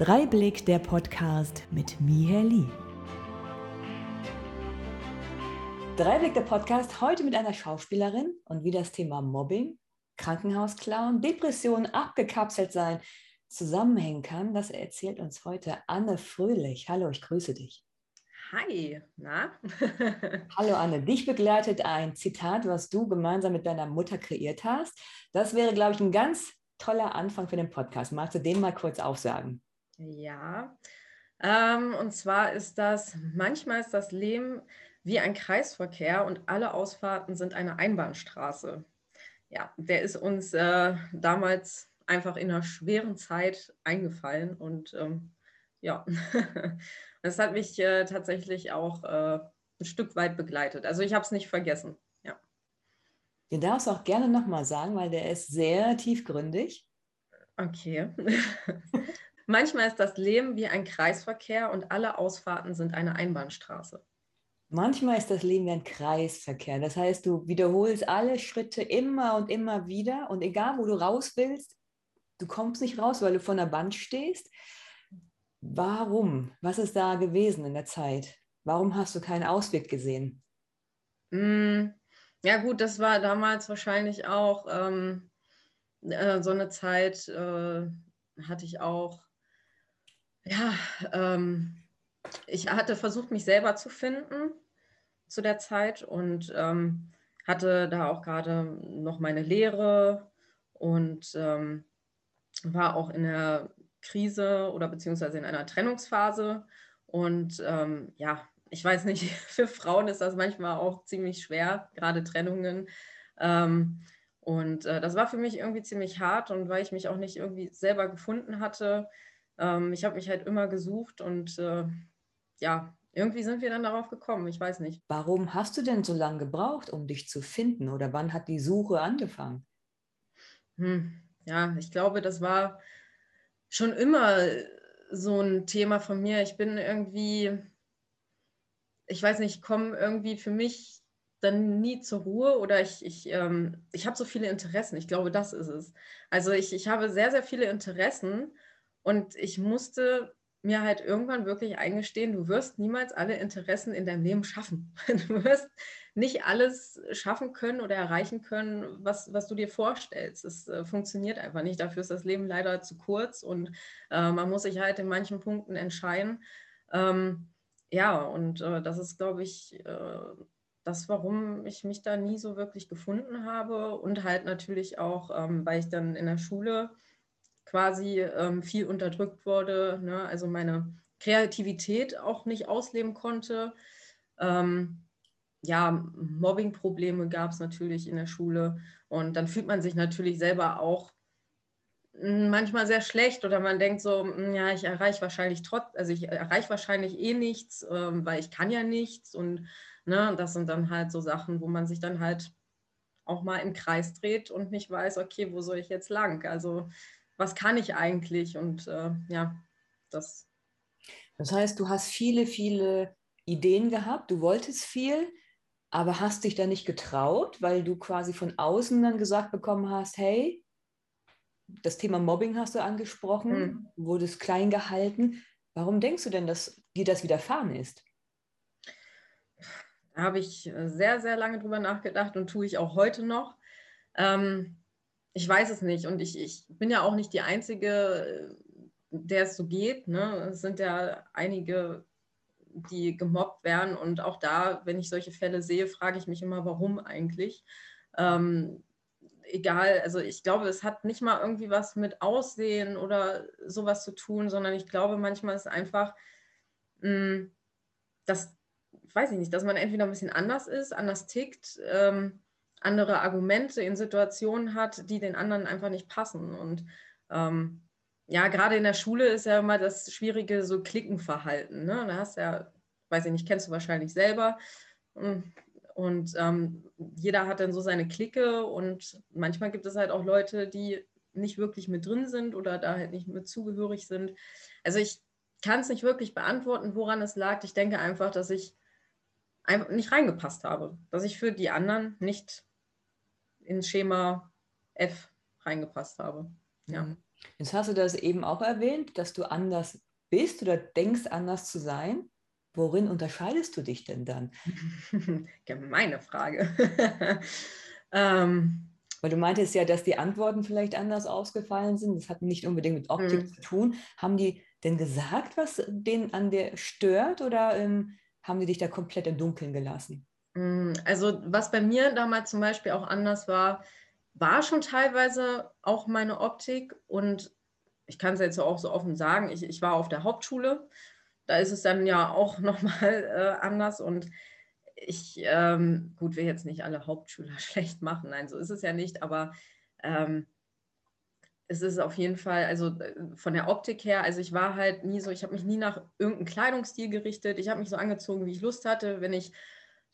Dreiblick der Podcast mit Miher Lee. Dreiblick der Podcast heute mit einer Schauspielerin und wie das Thema Mobbing, Krankenhausclown, Depression, abgekapselt sein zusammenhängen kann, das erzählt uns heute Anne Fröhlich. Hallo, ich grüße dich. Hi, na? Hallo Anne, dich begleitet ein Zitat, was du gemeinsam mit deiner Mutter kreiert hast. Das wäre, glaube ich, ein ganz toller Anfang für den Podcast. Magst du den mal kurz aufsagen? Ja, ähm, und zwar ist das, manchmal ist das Leben wie ein Kreisverkehr und alle Ausfahrten sind eine Einbahnstraße. Ja, der ist uns äh, damals einfach in einer schweren Zeit eingefallen und ähm, ja, das hat mich äh, tatsächlich auch äh, ein Stück weit begleitet. Also ich habe es nicht vergessen. Ja. Den darfst du auch gerne nochmal sagen, weil der ist sehr tiefgründig. Okay. Manchmal ist das Leben wie ein Kreisverkehr und alle Ausfahrten sind eine Einbahnstraße. Manchmal ist das Leben wie ein Kreisverkehr. Das heißt, du wiederholst alle Schritte immer und immer wieder und egal, wo du raus willst, du kommst nicht raus, weil du vor einer Wand stehst. Warum? Was ist da gewesen in der Zeit? Warum hast du keinen Ausweg gesehen? Mm, ja gut, das war damals wahrscheinlich auch ähm, äh, so eine Zeit, äh, hatte ich auch ja, ähm, ich hatte versucht, mich selber zu finden zu der Zeit und ähm, hatte da auch gerade noch meine Lehre und ähm, war auch in der Krise oder beziehungsweise in einer Trennungsphase. Und ähm, ja, ich weiß nicht, für Frauen ist das manchmal auch ziemlich schwer, gerade Trennungen. Ähm, und äh, das war für mich irgendwie ziemlich hart und weil ich mich auch nicht irgendwie selber gefunden hatte, ähm, ich habe mich halt immer gesucht und äh, ja, irgendwie sind wir dann darauf gekommen. Ich weiß nicht. Warum hast du denn so lange gebraucht, um dich zu finden? Oder wann hat die Suche angefangen? Hm, ja, ich glaube, das war schon immer so ein Thema von mir. Ich bin irgendwie, ich weiß nicht, ich komme irgendwie für mich dann nie zur Ruhe oder ich, ich, ähm, ich habe so viele Interessen. Ich glaube, das ist es. Also ich, ich habe sehr, sehr viele Interessen und ich musste mir halt irgendwann wirklich eingestehen, du wirst niemals alle Interessen in deinem Leben schaffen. Du wirst nicht alles schaffen können oder erreichen können, was, was du dir vorstellst. Es äh, funktioniert einfach nicht. Dafür ist das Leben leider zu kurz und äh, man muss sich halt in manchen Punkten entscheiden. Ähm, ja, und äh, das ist, glaube ich, äh, das, warum ich mich da nie so wirklich gefunden habe und halt natürlich auch, ähm, weil ich dann in der Schule quasi ähm, viel unterdrückt wurde, ne? also meine Kreativität auch nicht ausleben konnte. Ähm, ja, Mobbing-Probleme gab es natürlich in der Schule und dann fühlt man sich natürlich selber auch hm, manchmal sehr schlecht oder man denkt so, hm, ja, ich erreiche wahrscheinlich trotz, also ich erreiche wahrscheinlich eh nichts, ähm, weil ich kann ja nichts und ne, das sind dann halt so Sachen, wo man sich dann halt auch mal im Kreis dreht und nicht weiß, okay, wo soll ich jetzt lang? Also was kann ich eigentlich? Und äh, ja, das. Das heißt, du hast viele, viele Ideen gehabt, du wolltest viel, aber hast dich da nicht getraut, weil du quasi von außen dann gesagt bekommen hast, hey, das Thema Mobbing hast du angesprochen, hm. wurdest klein gehalten. Warum denkst du denn, dass dir das widerfahren ist? Da habe ich sehr, sehr lange drüber nachgedacht und tue ich auch heute noch. Ähm, ich weiß es nicht und ich, ich bin ja auch nicht die Einzige, der es so geht. Ne? Es sind ja einige, die gemobbt werden und auch da, wenn ich solche Fälle sehe, frage ich mich immer, warum eigentlich. Ähm, egal, also ich glaube, es hat nicht mal irgendwie was mit Aussehen oder sowas zu tun, sondern ich glaube, manchmal ist einfach, mh, hm, dass, weiß ich nicht, dass man entweder ein bisschen anders ist, anders tickt. Ähm, andere Argumente in Situationen hat, die den anderen einfach nicht passen. Und ähm, ja, gerade in der Schule ist ja immer das schwierige so Klickenverhalten. Ne? Da hast du ja, weiß ich nicht, kennst du wahrscheinlich selber. Und ähm, jeder hat dann so seine Clique und manchmal gibt es halt auch Leute, die nicht wirklich mit drin sind oder da halt nicht mit zugehörig sind. Also ich kann es nicht wirklich beantworten, woran es lag. Ich denke einfach, dass ich einfach nicht reingepasst habe, dass ich für die anderen nicht ins Schema F reingepasst habe. Ja. Mhm. Jetzt hast du das eben auch erwähnt, dass du anders bist oder denkst, anders zu sein. Worin unterscheidest du dich denn dann? Gemeine Frage. ähm, Weil du meintest ja, dass die Antworten vielleicht anders ausgefallen sind. Das hat nicht unbedingt mit Optik mhm. zu tun. Haben die denn gesagt, was den an dir stört oder ähm, haben die dich da komplett im Dunkeln gelassen? Mm, also was bei mir damals zum Beispiel auch anders war, war schon teilweise auch meine Optik und ich kann es jetzt auch so offen sagen, ich, ich war auf der Hauptschule, da ist es dann ja auch nochmal äh, anders und ich, ähm, gut, will jetzt nicht alle Hauptschüler schlecht machen, nein, so ist es ja nicht, aber ähm, es ist auf jeden Fall, also äh, von der Optik her, also ich war halt nie so, ich habe mich nie nach irgendeinem Kleidungsstil gerichtet, ich habe mich so angezogen, wie ich Lust hatte, wenn ich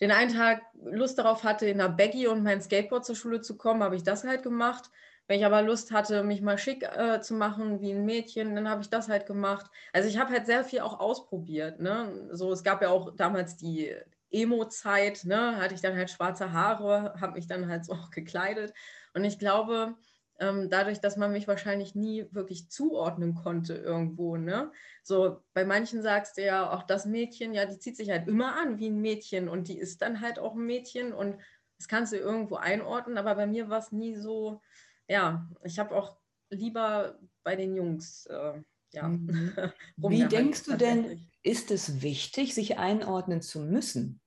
den einen Tag Lust darauf hatte, in einer Baggy und mein Skateboard zur Schule zu kommen, habe ich das halt gemacht. Wenn ich aber Lust hatte, mich mal schick äh, zu machen wie ein Mädchen, dann habe ich das halt gemacht. Also ich habe halt sehr viel auch ausprobiert. Ne? So, es gab ja auch damals die Emo-Zeit, ne? hatte ich dann halt schwarze Haare, habe mich dann halt so auch gekleidet. Und ich glaube, dadurch, dass man mich wahrscheinlich nie wirklich zuordnen konnte irgendwo. Ne? So bei manchen sagst du ja auch das Mädchen, ja, die zieht sich halt immer an wie ein Mädchen und die ist dann halt auch ein Mädchen und das kannst du irgendwo einordnen, aber bei mir war es nie so, ja, ich habe auch lieber bei den Jungs. Äh, ja, mhm. Wie denkst du denn, ist es wichtig, sich einordnen zu müssen?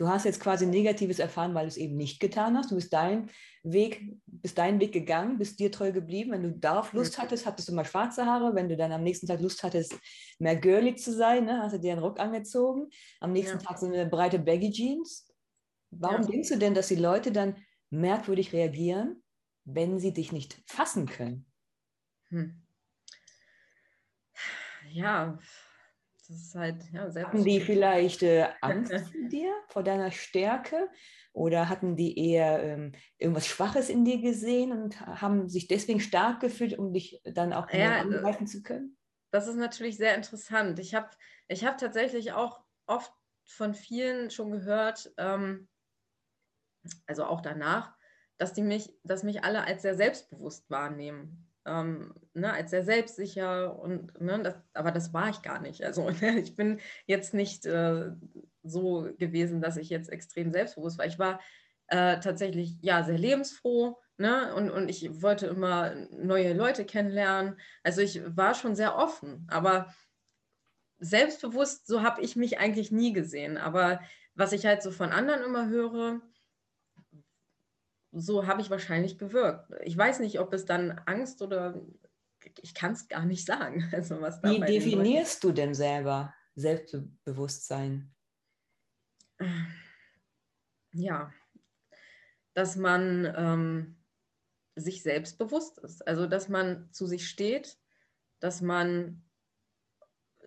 Du hast jetzt quasi Negatives erfahren, weil du es eben nicht getan hast. Du bist deinen Weg, bist deinen Weg gegangen, bist dir treu geblieben. Wenn du darauf Lust hattest, hattest du mal schwarze Haare. Wenn du dann am nächsten Tag Lust hattest, mehr girly zu sein, ne, hast du dir einen Ruck angezogen. Am nächsten ja. Tag so eine breite Baggy Jeans. Warum ja. denkst du denn, dass die Leute dann merkwürdig reagieren, wenn sie dich nicht fassen können? Hm. Ja, ist halt ja, sehr Hatten die vielleicht äh, Angst vor dir, vor deiner Stärke? Oder hatten die eher ähm, irgendwas Schwaches in dir gesehen und haben sich deswegen stark gefühlt, um dich dann auch ja, angreifen zu können? Das ist natürlich sehr interessant. Ich habe ich hab tatsächlich auch oft von vielen schon gehört, ähm, also auch danach, dass die mich, dass mich alle als sehr selbstbewusst wahrnehmen ähm, ne, als sehr selbstsicher und ne, das, aber das war ich gar nicht. Also ich bin jetzt nicht äh, so gewesen, dass ich jetzt extrem selbstbewusst war. Ich war äh, tatsächlich ja sehr lebensfroh ne, und, und ich wollte immer neue Leute kennenlernen. Also ich war schon sehr offen, aber selbstbewusst, so habe ich mich eigentlich nie gesehen. Aber was ich halt so von anderen immer höre, so habe ich wahrscheinlich gewirkt. Ich weiß nicht, ob es dann Angst oder ich kann es gar nicht sagen. Also was Wie definierst du denn selber Selbstbewusstsein? Ja, dass man ähm, sich selbstbewusst ist. Also dass man zu sich steht, dass man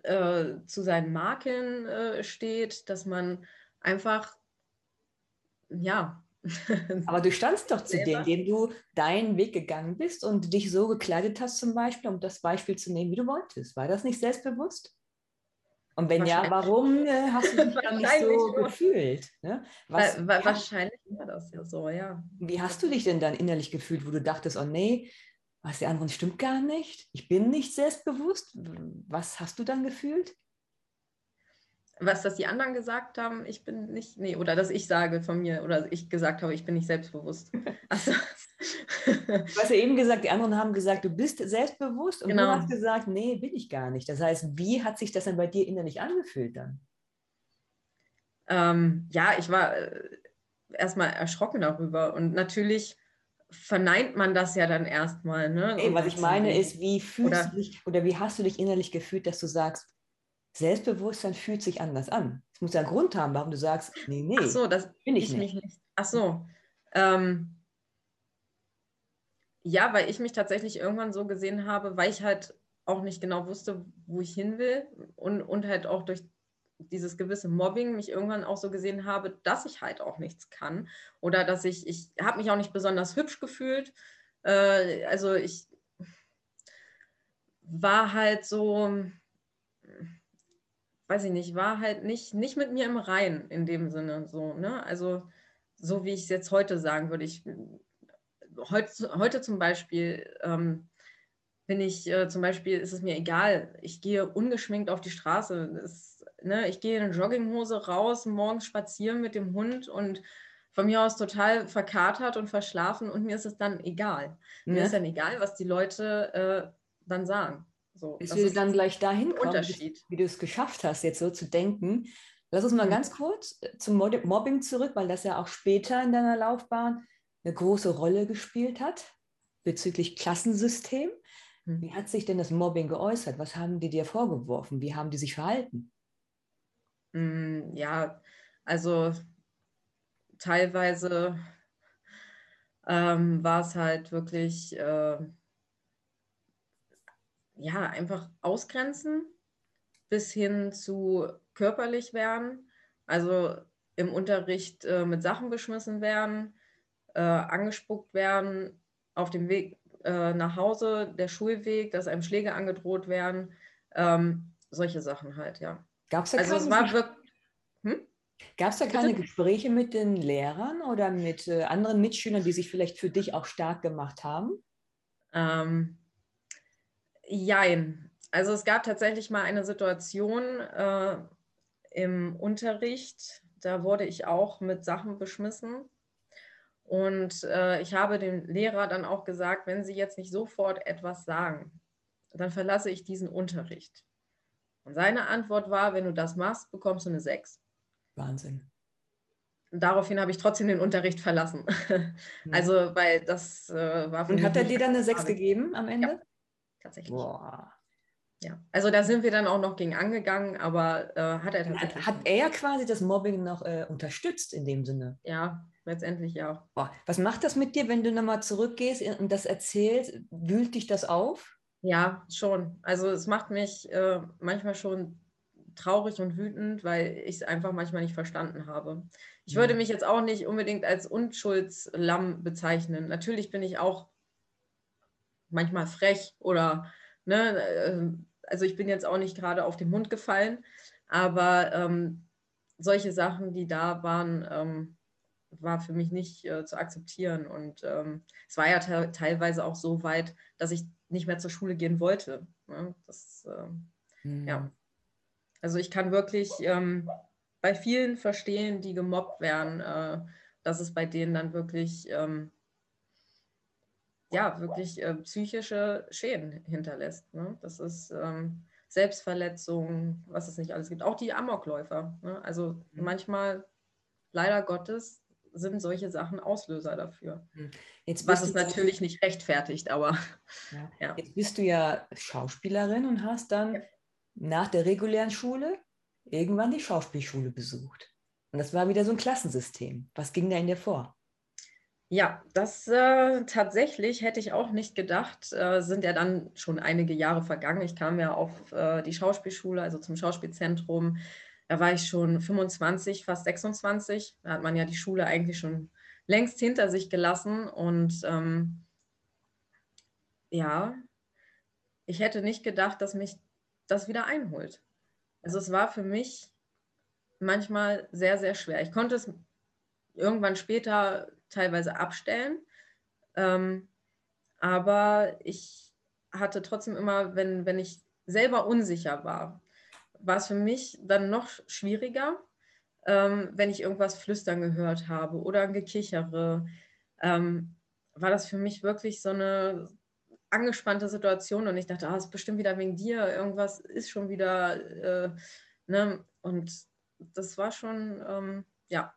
äh, zu seinen Makeln äh, steht, dass man einfach ja Aber du standst doch zu dem, dem du deinen Weg gegangen bist und dich so gekleidet hast, zum Beispiel, um das Beispiel zu nehmen, wie du wolltest. War das nicht selbstbewusst? Und wenn ja, warum äh, hast du dich dann nicht so gefühlt? Ne? Was, wa wahrscheinlich war das ja so, ja. Wie hast du dich denn dann innerlich gefühlt, wo du dachtest, oh nee, was der anderen stimmt gar nicht, ich bin nicht selbstbewusst? Was hast du dann gefühlt? Was das die anderen gesagt haben, ich bin nicht, nee, oder dass ich sage von mir, oder ich gesagt habe, ich bin nicht selbstbewusst. Also, du hast ja eben gesagt, die anderen haben gesagt, du bist selbstbewusst und genau. du hast gesagt, nee, bin ich gar nicht. Das heißt, wie hat sich das denn bei dir innerlich angefühlt dann? Ähm, ja, ich war äh, erstmal erschrocken darüber und natürlich verneint man das ja dann erstmal. Ne? Ey, was ich meine ist, wie fühlst oder, du dich oder wie hast du dich innerlich gefühlt, dass du sagst, Selbstbewusstsein fühlt sich anders an. Es muss ja einen Grund haben, warum du sagst, nee, nee. Ach so, das bin ich, ich nicht. nicht. Ach so. Ähm, ja, weil ich mich tatsächlich irgendwann so gesehen habe, weil ich halt auch nicht genau wusste, wo ich hin will und, und halt auch durch dieses gewisse Mobbing mich irgendwann auch so gesehen habe, dass ich halt auch nichts kann oder dass ich, ich habe mich auch nicht besonders hübsch gefühlt. Äh, also ich war halt so, weiß ich nicht, war halt nicht, nicht mit mir im Rein in dem Sinne so, ne? Also so wie ich es jetzt heute sagen würde. Ich, heute, heute zum Beispiel ähm, bin ich äh, zum Beispiel, ist es mir egal, ich gehe ungeschminkt auf die Straße. Es, ne, ich gehe in Jogginghose raus, morgens spazieren mit dem Hund und von mir aus total verkatert und verschlafen und mir ist es dann egal. Ja. Mir ist dann egal, was die Leute äh, dann sagen. So, Bis wir dann gleich dahin kommen, wie du es geschafft hast, jetzt so zu denken. Lass uns mal mhm. ganz kurz äh, zum Mobbing zurück, weil das ja auch später in deiner Laufbahn eine große Rolle gespielt hat bezüglich Klassensystem. Mhm. Wie hat sich denn das Mobbing geäußert? Was haben die dir vorgeworfen? Wie haben die sich verhalten? Mm, ja, also teilweise ähm, war es halt wirklich, äh, ja, einfach ausgrenzen bis hin zu körperlich werden. Also im Unterricht äh, mit Sachen beschmissen werden, äh, angespuckt werden, auf dem Weg äh, nach Hause, der Schulweg, dass einem Schläge angedroht werden, ähm, solche Sachen halt, ja. Gab es da also keine, hm? Gab's da keine Gespräche mit den Lehrern oder mit äh, anderen Mitschülern, die sich vielleicht für dich auch stark gemacht haben? Ähm, jein. Also es gab tatsächlich mal eine Situation äh, im Unterricht, da wurde ich auch mit Sachen beschmissen. Und äh, ich habe dem Lehrer dann auch gesagt, wenn Sie jetzt nicht sofort etwas sagen, dann verlasse ich diesen Unterricht. Und seine Antwort war, wenn du das machst, bekommst du eine 6. Wahnsinn. Und daraufhin habe ich trotzdem den Unterricht verlassen. also, weil das äh, war. Und hat er dir dann eine 6 gegeben am Ende? Ja, tatsächlich. Boah. Ja, also da sind wir dann auch noch gegen angegangen, aber äh, hat er tatsächlich. Hat, hat er quasi das Mobbing noch äh, unterstützt in dem Sinne? Ja, letztendlich ja. Boah, was macht das mit dir, wenn du nochmal zurückgehst und das erzählst? Wühlt dich das auf? Ja, schon. Also es macht mich äh, manchmal schon traurig und wütend, weil ich es einfach manchmal nicht verstanden habe. Ich ja. würde mich jetzt auch nicht unbedingt als Unschuldslamm bezeichnen. Natürlich bin ich auch manchmal frech oder, ne, äh, also ich bin jetzt auch nicht gerade auf den Mund gefallen, aber ähm, solche Sachen, die da waren, ähm, war für mich nicht äh, zu akzeptieren. Und ähm, es war ja te teilweise auch so weit, dass ich nicht mehr zur Schule gehen wollte. Ne? Das, mhm. ja. Also ich kann wirklich ähm, bei vielen verstehen, die gemobbt werden, äh, dass es bei denen dann wirklich, ähm, ja, wirklich äh, psychische Schäden hinterlässt. Ne? Das ist ähm, Selbstverletzung, was es nicht alles gibt. Auch die Amokläufer. Ne? Also mhm. manchmal, leider Gottes, sind solche Sachen Auslöser dafür. Hm. Jetzt Was es natürlich nicht rechtfertigt, aber. Ja. Ja. Jetzt bist du ja Schauspielerin und hast dann ja. nach der regulären Schule irgendwann die Schauspielschule besucht. Und das war wieder so ein Klassensystem. Was ging da in dir vor? Ja, das äh, tatsächlich hätte ich auch nicht gedacht. Äh, sind ja dann schon einige Jahre vergangen. Ich kam ja auf äh, die Schauspielschule, also zum Schauspielzentrum da war ich schon 25, fast 26. Da hat man ja die Schule eigentlich schon längst hinter sich gelassen. Und ähm, ja, ich hätte nicht gedacht, dass mich das wieder einholt. Also es war für mich manchmal sehr, sehr schwer. Ich konnte es irgendwann später teilweise abstellen. Ähm, aber ich hatte trotzdem immer, wenn, wenn ich selber unsicher war, war es für mich dann noch schwieriger, ähm, wenn ich irgendwas flüstern gehört habe oder ein Gekichere. Ähm, war das für mich wirklich so eine angespannte Situation und ich dachte, ah, ist bestimmt wieder wegen dir, irgendwas ist schon wieder, äh, ne? Und das war schon, ähm, ja,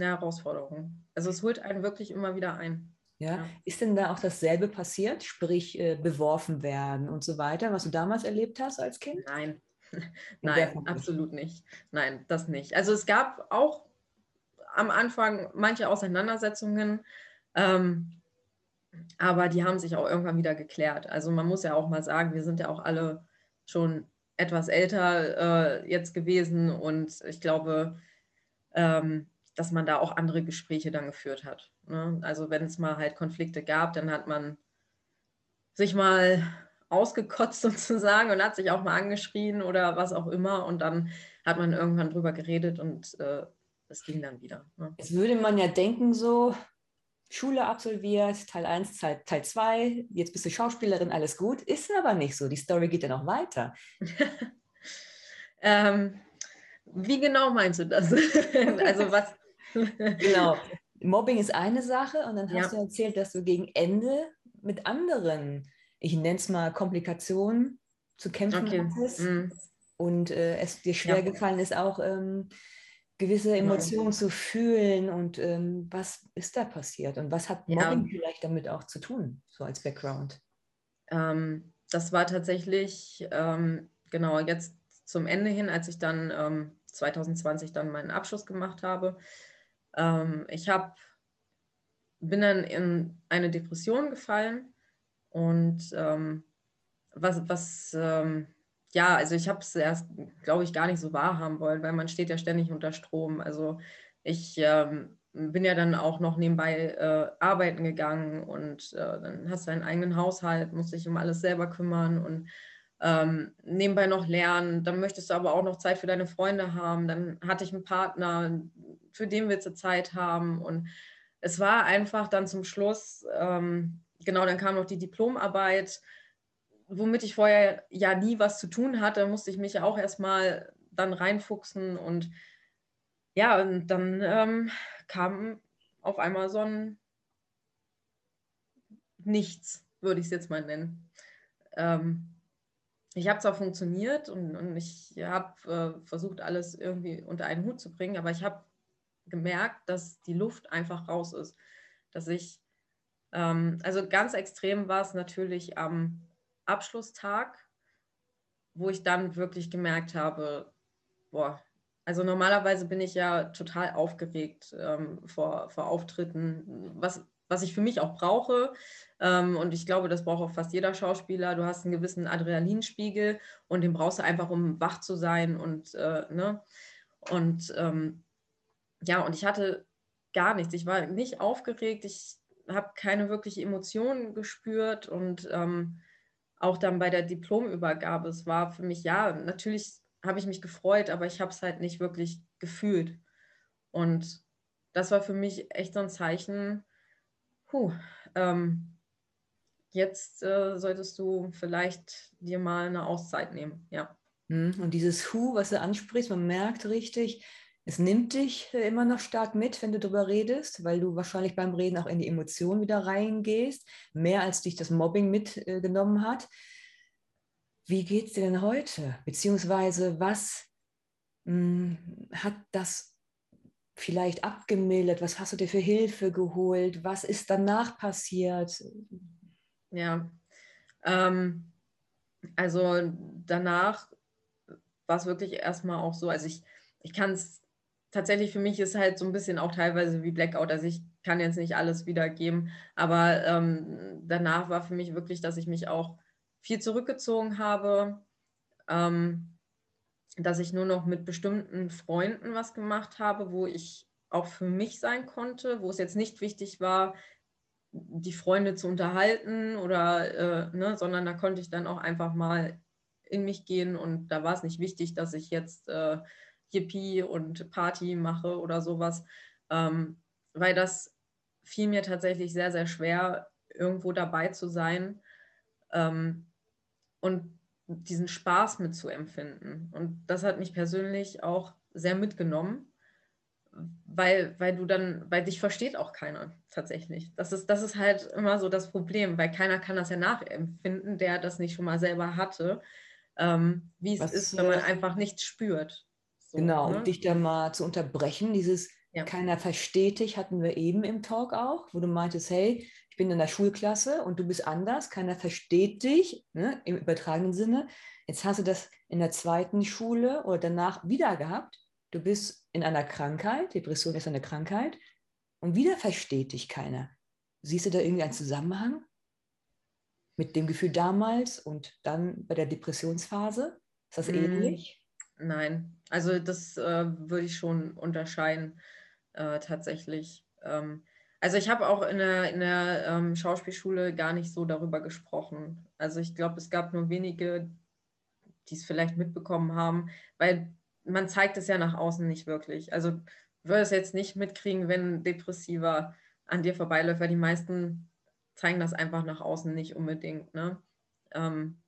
eine Herausforderung. Also es holt einen wirklich immer wieder ein. Ja. ja. Ist denn da auch dasselbe passiert, sprich äh, beworfen werden und so weiter, was du damals erlebt hast als Kind? Nein, Nein, absolut nicht. Nein, das nicht. Also es gab auch am Anfang manche Auseinandersetzungen, ähm, aber die haben sich auch irgendwann wieder geklärt. Also man muss ja auch mal sagen, wir sind ja auch alle schon etwas älter äh, jetzt gewesen und ich glaube, ähm, dass man da auch andere Gespräche dann geführt hat. Ne? Also wenn es mal halt Konflikte gab, dann hat man sich mal ausgekotzt sozusagen und hat sich auch mal angeschrien oder was auch immer. Und dann hat man irgendwann drüber geredet und äh, es ging dann wieder. Ne? Jetzt würde man ja denken, so, Schule absolviert, Teil 1, Teil, Teil 2, jetzt bist du Schauspielerin, alles gut. Ist aber nicht so. Die Story geht ja noch weiter. ähm, wie genau meinst du das? also was? Genau. Mobbing ist eine Sache und dann hast ja. du erzählt, dass du gegen Ende mit anderen, ich nenne es mal Komplikationen, zu kämpfen okay. hattest. Mm. Und äh, es dir schwer ja. gefallen ist, auch ähm, gewisse Emotionen ja. zu fühlen. Und ähm, was ist da passiert? Und was hat Mobbing vielleicht damit auch zu tun, so als Background? Ähm, das war tatsächlich, ähm, genau, jetzt zum Ende hin, als ich dann 2020 ähm, dann meinen Abschluss gemacht habe. Ähm, ich habe bin dann in eine Depression gefallen und ähm, was, was ähm, ja, also ich habe es erst, glaube ich, gar nicht so wahrhaben wollen, weil man steht ja ständig unter Strom. Also ich ähm, bin ja dann auch noch nebenbei äh, arbeiten gegangen und äh, dann hast du deinen eigenen Haushalt, musst dich um alles selber kümmern und ähm, nebenbei noch lernen. Dann möchtest du aber auch noch Zeit für deine Freunde haben. Dann hatte ich einen Partner, für den willst du Zeit haben und es war einfach dann zum Schluss, ähm, genau, dann kam noch die Diplomarbeit, womit ich vorher ja nie was zu tun hatte, musste ich mich ja auch erstmal dann reinfuchsen und ja, und dann ähm, kam auf einmal so ein Nichts, würde ich es jetzt mal nennen. Ähm, ich habe zwar funktioniert und, und ich habe äh, versucht, alles irgendwie unter einen Hut zu bringen, aber ich habe gemerkt, dass die Luft einfach raus ist. Dass ich, ähm, also ganz extrem war es natürlich am Abschlusstag, wo ich dann wirklich gemerkt habe, boah, also normalerweise bin ich ja total aufgeregt ähm, vor, vor Auftritten, was, was ich für mich auch brauche. Ähm, und ich glaube, das braucht auch fast jeder Schauspieler. Du hast einen gewissen Adrenalinspiegel und den brauchst du einfach, um wach zu sein. Und, äh, ne? und ähm, ja, und ich hatte gar nichts. Ich war nicht aufgeregt. Ich habe keine wirkliche Emotionen gespürt und ähm, auch dann bei der Diplomübergabe, es war für mich, ja, natürlich habe ich mich gefreut, aber ich habe es halt nicht wirklich gefühlt. Und das war für mich echt so ein Zeichen, puh, ähm, jetzt äh, solltest du vielleicht dir mal eine Auszeit nehmen, ja. Hm, und dieses Hu, was du ansprichst, man merkt richtig, es nimmt dich äh, immer noch stark mit, wenn du darüber redest, weil du wahrscheinlich beim Reden auch in die Emotionen wieder reingehst, mehr als dich das Mobbing mitgenommen hat. Wie geht es dir denn heute? Beziehungsweise was mh, hm, hat das vielleicht abgemildert? Was hast du dir für Hilfe geholt? Was ist danach passiert? Ja, ähm, also danach war es wirklich erstmal auch so, also ich, ich kann es tatsächlich für mich ist halt so ein bisschen auch teilweise wie Blackout. Also ich kann jetzt nicht alles wiedergeben, aber ähm, danach war für mich wirklich, dass ich mich auch viel zurückgezogen habe, ähm, dass ich nur noch mit bestimmten Freunden was gemacht habe, wo ich auch für mich sein konnte, wo es jetzt nicht wichtig war, die Freunde zu unterhalten oder, äh, ne, sondern da konnte ich dann auch einfach mal in mich gehen und da war es nicht wichtig, dass ich jetzt äh, Yippie und Party mache oder sowas, ähm, weil das fiel mir tatsächlich sehr, sehr schwer, irgendwo dabei zu sein. Ähm, und diesen Spaß mitzuempfinden. Und das hat mich persönlich auch sehr mitgenommen, weil, weil du dann, weil dich versteht auch keiner tatsächlich. Das ist, das ist halt immer so das Problem, weil keiner kann das ja nachempfinden, der das nicht schon mal selber hatte, ähm, wie es Was, ist, wenn man einfach nichts spürt. So, genau, ne? und dich da mal zu unterbrechen, dieses ja. keiner versteht dich, hatten wir eben im Talk auch, wo du meintest, hey, bin in der Schulklasse und du bist anders, keiner versteht dich, ne, im übertragenen Sinne. Jetzt hast du das in der zweiten Schule oder danach wieder gehabt. Du bist in einer Krankheit, Depression ist eine Krankheit, und wieder versteht dich keiner. Siehst du da irgendwie einen Zusammenhang mit dem Gefühl damals und dann bei der Depressionsphase? Ist das mm. ähnlich? Nein, also das äh, würde ich schon unterscheiden äh, tatsächlich. Ähm, also ich habe auch in der, in der ähm, Schauspielschule gar nicht so darüber gesprochen. Also ich glaube, es gab nur wenige, die es vielleicht mitbekommen haben, weil man zeigt es ja nach außen nicht wirklich. Also würde es jetzt nicht mitkriegen, wenn Depressiver an dir vorbeiläuft, weil die meisten zeigen das einfach nach außen nicht unbedingt. Ne? Ähm,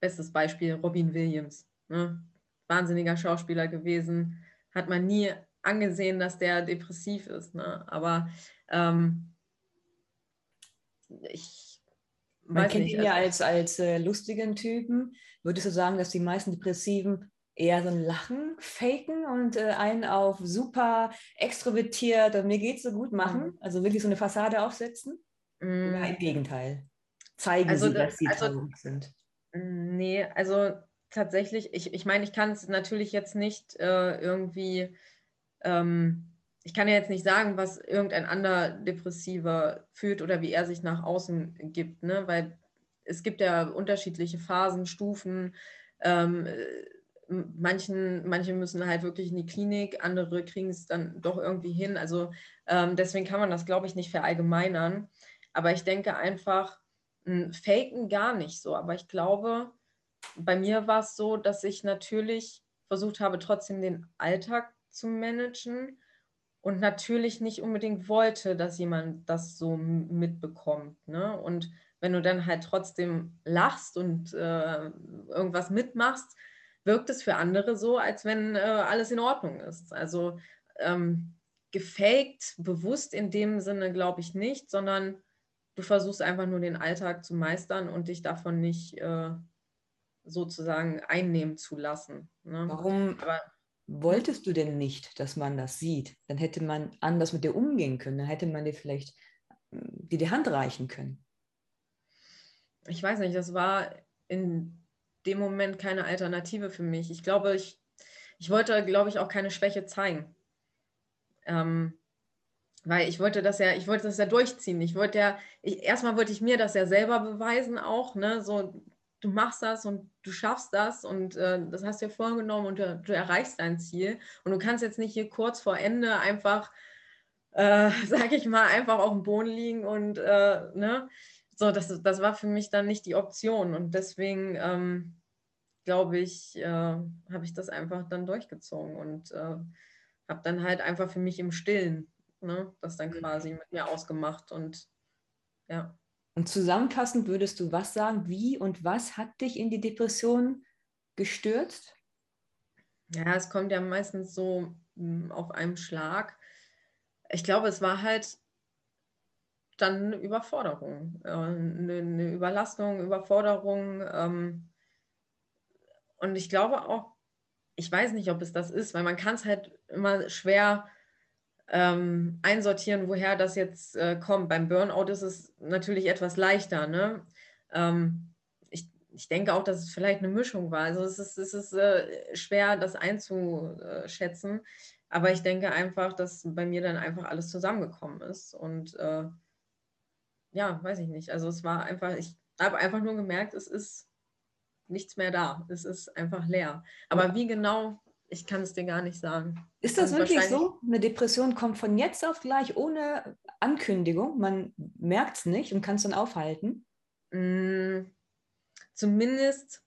bestes Beispiel Robin Williams. Ne? Wahnsinniger Schauspieler gewesen, hat man nie angesehen, dass der depressiv ist. Ne? Aber ähm, ich man kennt nicht, ihn ja also als, als äh, lustigen Typen. Würdest du sagen, dass die meisten Depressiven eher so ein Lachen faken und äh, einen auf super extrovertiert und mir geht's so gut machen? Mhm. Also wirklich so eine Fassade aufsetzen? Mhm. Oder im Gegenteil? Zeigen also, sie, dass sie also, traurig sind? Nee, also tatsächlich, ich, ich meine, ich kann es natürlich jetzt nicht äh, irgendwie, ähm, ich kann ja jetzt nicht sagen, was irgendein anderer Depressiver fühlt oder wie er sich nach außen gibt, ne? weil es gibt ja unterschiedliche Phasen, Stufen. Ähm, manchen, manche müssen halt wirklich in die Klinik, andere kriegen es dann doch irgendwie hin. Also ähm, deswegen kann man das, glaube ich, nicht verallgemeinern. Aber ich denke einfach, faken gar nicht so. Aber ich glaube, bei mir war es so, dass ich natürlich versucht habe, trotzdem den Alltag zu managen und natürlich nicht unbedingt wollte, dass jemand das so mitbekommt. Ne? Und wenn du dann halt trotzdem lachst und äh, irgendwas mitmachst, wirkt es für andere so, als wenn äh, alles in Ordnung ist. Also ähm, gefaked, bewusst in dem Sinne glaube ich nicht, sondern du versuchst einfach nur den Alltag zu meistern und dich davon nicht äh, sozusagen einnehmen zu lassen. Ne? Warum Aber, wolltest du denn nicht, dass man das sieht? Dann hätte man anders mit dir umgehen können. Dann hätte man dir vielleicht hm, dir die Hand reichen können. Ich weiß nicht, das war in dem Moment keine Alternative für mich. Ich glaube, ich, ich wollte, glaube ich, auch keine Schwäche zeigen. Ähm, weil ich wollte das ja, ich wollte das ja durchziehen. Ich wollte ja, ich, erstmal wollte ich mir das ja selber beweisen auch, ne, so du machst das und du schaffst das und äh, das hast du dir vorgenommen und du, du, erreichst dein Ziel. Und du kannst jetzt nicht hier kurz vor Ende einfach, äh, sag ich mal, einfach auf dem Boden liegen und, äh, ne, so, das, das war für mich dann nicht die Option und deswegen, ähm, glaube ich, äh, habe ich das einfach dann durchgezogen und äh, habe dann halt einfach für mich im Stillen ne, das dann mhm. quasi mit mir ausgemacht und ja. Und zusammenfassend würdest du was sagen? Wie und was hat dich in die Depression gestürzt? Ja, es kommt ja meistens so hm, auf einem Schlag. Ich glaube, es war halt dann eine Überforderung, äh, eine, Überlastung, Überforderung. Ähm, und ich glaube auch, ich weiß nicht, ob es das ist, weil man kann es halt immer schwer ähm, einsortieren, woher das jetzt äh, kommt. Beim Burnout ist es natürlich etwas leichter. Ne? Ähm, ich, ich denke auch, dass es vielleicht eine Mischung war. Also es ist, es ist äh, schwer, das einzuschätzen. Aber ich denke einfach, dass bei mir dann einfach alles zusammengekommen ist. Und äh, ja, weiß ich nicht. Also es war einfach, ich habe einfach nur gemerkt, es ist nichts mehr da. Es ist einfach leer. Aber wie genau, ich kann es dir gar nicht sagen. Ist das also wirklich so? Eine Depression kommt von jetzt auf gleich ohne Ankündigung. Man merkt es nicht und kann es dann aufhalten. Mm, zumindest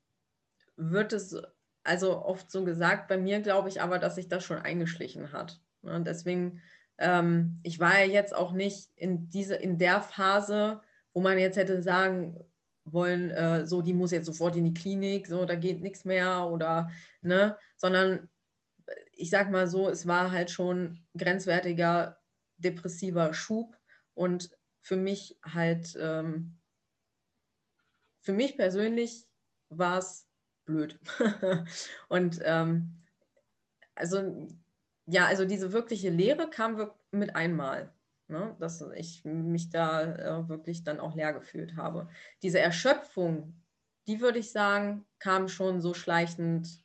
wird es also oft so gesagt. Bei mir glaube ich aber, dass sich das schon eingeschlichen hat. Und deswegen, ähm, ich war ja jetzt auch nicht in, diese, in der Phase, wo man jetzt hätte sagen wollen, äh, so, die muss jetzt sofort in die Klinik, so, da geht nichts mehr oder, ne, sondern ich sag mal so, es war halt schon grenzwertiger depressiver Schub und für mich halt, ähm, für mich persönlich war es blöd. und ähm, also, ja, also diese wirkliche Lehre kam mit einmal, ne, dass ich mich da äh, wirklich dann auch leer gefühlt habe. Diese Erschöpfung, die würde ich sagen, kam schon so schleichend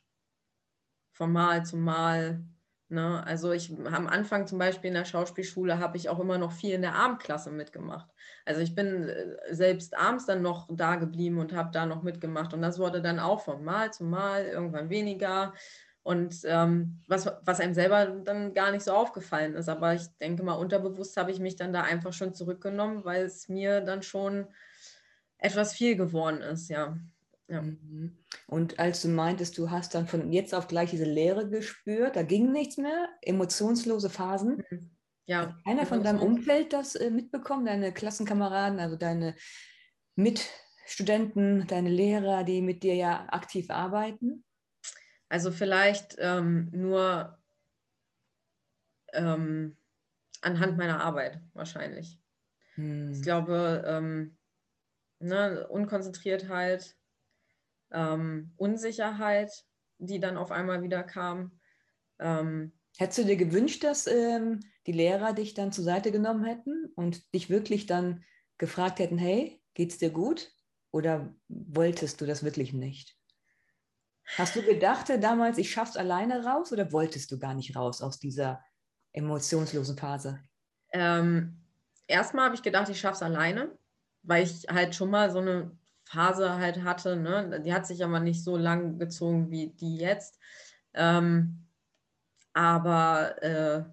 von Mal zu Mal. Ne? Also ich am Anfang zum Beispiel in der Schauspielschule habe ich auch immer noch viel in der Abendklasse mitgemacht. Also ich bin äh, selbst abends dann noch da geblieben und habe da noch mitgemacht. Und das wurde dann auch von Mal zu Mal irgendwann weniger. Und ähm, was, was einem selber dann gar nicht so aufgefallen ist. Aber ich denke mal, unterbewusst habe ich mich dann da einfach schon zurückgenommen, weil es mir dann schon etwas viel geworden ist, ja. Ja. Mhm. Und als du meintest, du hast dann von jetzt auf gleich diese Leere gespürt, da ging nichts mehr, emotionslose Phasen. Mhm. Ja. Hat einer von deinem Umfeld das äh, mitbekommen, deine Klassenkameraden, also deine Mitstudenten, deine Lehrer, die mit dir ja aktiv arbeiten? Also vielleicht ähm, nur ähm, anhand meiner Arbeit wahrscheinlich. Hm. Ich glaube, ähm, ne, Unkonzentriertheit, ähm, Unsicherheit, die dann auf einmal wieder kam. Ähm, Hättest du dir gewünscht, dass ähm, die Lehrer dich dann zur Seite genommen hätten und dich wirklich dann gefragt hätten, hey, geht's dir gut? Oder wolltest du das wirklich nicht? Hast du gedacht äh, damals, ich schaff's alleine raus oder wolltest du gar nicht raus aus dieser emotionslosen Phase? Ähm, erstmal habe ich gedacht, ich schaff's alleine, weil ich halt schon mal so eine Phase halt hatte. Ne? Die hat sich aber nicht so lang gezogen wie die jetzt. Ähm, aber äh,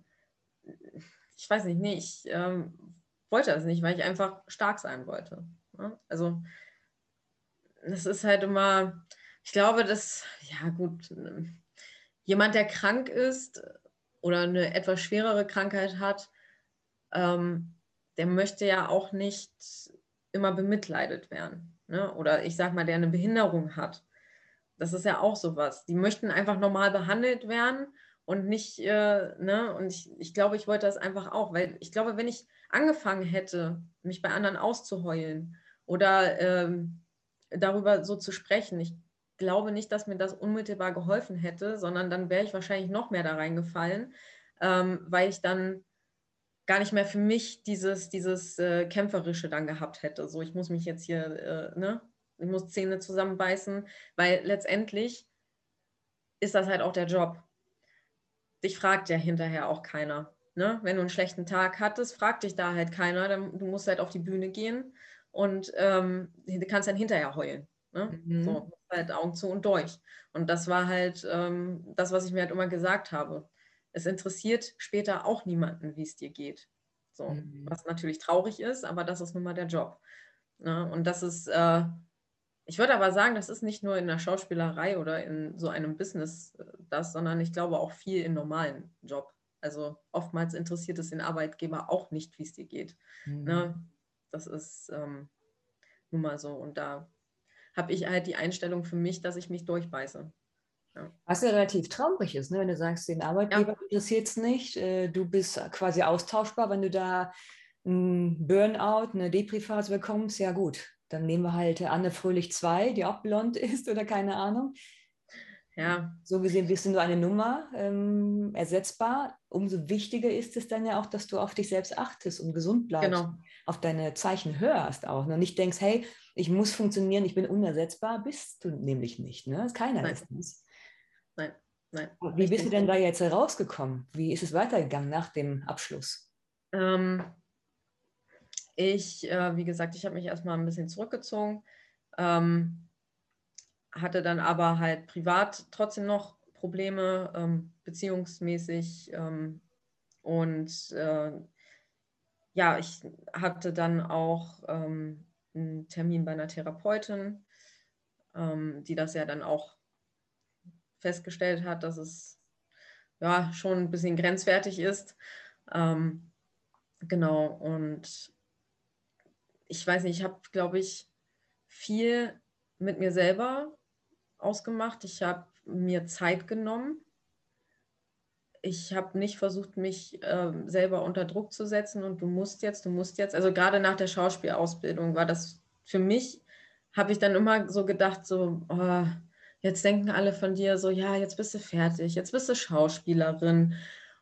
ich weiß nicht, nee, ich ähm, wollte das nicht, weil ich einfach stark sein wollte. Ne? Also das ist halt immer, ich glaube, dass, ja gut, jemand, der krank ist oder eine etwas schwerere Krankheit hat, ähm, der möchte ja auch nicht immer bemitleidet werden. Ne? Oder ich sag mal, der eine Behinderung hat. Das ist ja auch sowas. Die möchten einfach normal behandelt werden und nicht, äh, ne, und ich, ich glaube, ich wollte das einfach auch, weil ich glaube, wenn ich angefangen hätte, mich bei anderen auszuheulen oder ähm, darüber so zu sprechen, ich glaube nicht, dass mir das unmittelbar geholfen hätte, sondern dann wäre ich wahrscheinlich noch mehr da reingefallen, ähm, weil ich dann gar nicht mehr für mich dieses, dieses äh, Kämpferische dann gehabt hätte. So, ich muss mich jetzt hier, äh, ne, ich muss Zähne zusammenbeißen, weil letztendlich ist das halt auch der Job dich fragt ja hinterher auch keiner. Ne? Wenn du einen schlechten Tag hattest, fragt dich da halt keiner. Dann, du musst halt auf die Bühne gehen und ähm, du kannst dann hinterher heulen. Ne? Mhm. So, halt Augen zu und durch. Und das war halt ähm, das, was ich mir halt immer gesagt habe. Es interessiert später auch niemanden, wie es dir geht. So, mhm. was natürlich traurig ist, aber das ist nun mal der Job. Ne? Und das ist, äh, ich würde aber sagen, das ist nicht nur in der Schauspielerei oder in so einem Business äh, das, sondern ich glaube auch viel im normalen Job. Also oftmals interessiert es den Arbeitgeber auch nicht, wie es dir geht. Mhm. Ne? Das ist ähm, nun mal so. Und da habe ich halt die Einstellung für mich, dass ich mich durchbeiße. Ja. Was ja relativ traurig ist, ne? wenn du sagst, den Arbeitgeber ja. interessiert es nicht, äh, du bist quasi austauschbar, wenn du da ein Burnout, eine Depri-Phase bekommst, ja gut, dann nehmen wir halt Anne Fröhlich 2, die auch blond ist oder keine Ahnung. Ja. So gesehen bist du nur eine Nummer ähm, ersetzbar. Umso wichtiger ist es dann ja auch, dass du auf dich selbst achtest und gesund bleibst. Genau. Auf deine Zeichen hörst auch. Ne? Und nicht denkst, hey, ich muss funktionieren, ich bin unersetzbar. Bist du nämlich nicht. Ne? Keiner Nein. ist das. Nein, nein. Wie bist du denn da jetzt herausgekommen? Wie ist es weitergegangen nach dem Abschluss? Ähm, ich, äh, wie gesagt, ich habe mich erstmal ein bisschen zurückgezogen, ähm, hatte dann aber halt privat trotzdem noch Probleme, ähm, beziehungsmäßig. Ähm, und äh, ja, ich hatte dann auch ähm, einen Termin bei einer Therapeutin, ähm, die das ja dann auch festgestellt hat, dass es ja schon ein bisschen grenzwertig ist. Ähm, genau, und ich weiß nicht, ich habe, glaube ich, viel mit mir selber ausgemacht. Ich habe mir Zeit genommen. Ich habe nicht versucht, mich äh, selber unter Druck zu setzen und du musst jetzt, du musst jetzt. Also gerade nach der Schauspielausbildung war das für mich, habe ich dann immer so gedacht, so, oh, jetzt denken alle von dir so, ja, jetzt bist du fertig, jetzt bist du Schauspielerin